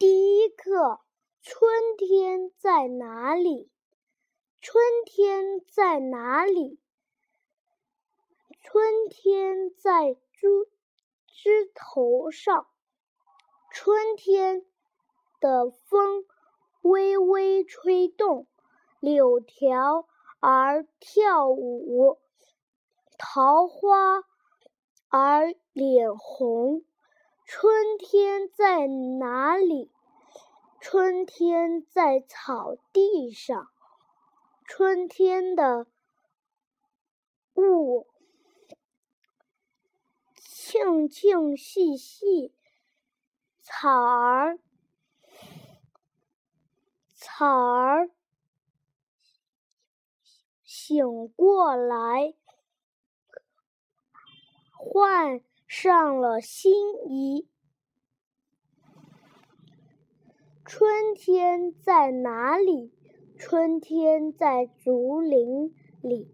第一课：春天在哪里？春天在哪里？春天在枝枝头上。春天的风微微吹动，柳条儿跳舞，桃花儿脸红。天在哪里？春天在草地上。春天的雾静静细细，草儿草儿醒过来，换。上了新衣。春天在哪里？春天在竹林里。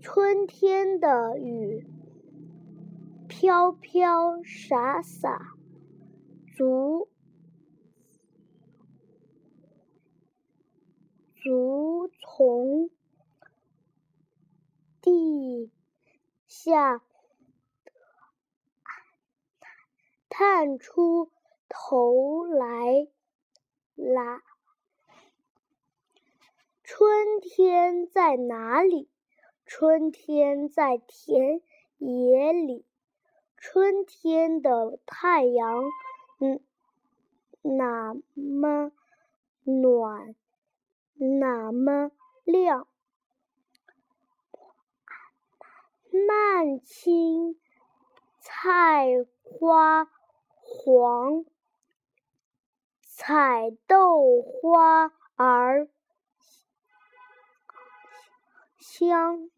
春天的雨飘飘洒洒，竹竹丛地下。探出头来，啦！春天在哪里？春天在田野里。春天的太阳，嗯，那么暖，那么亮。满青菜花。黄，彩豆花儿香。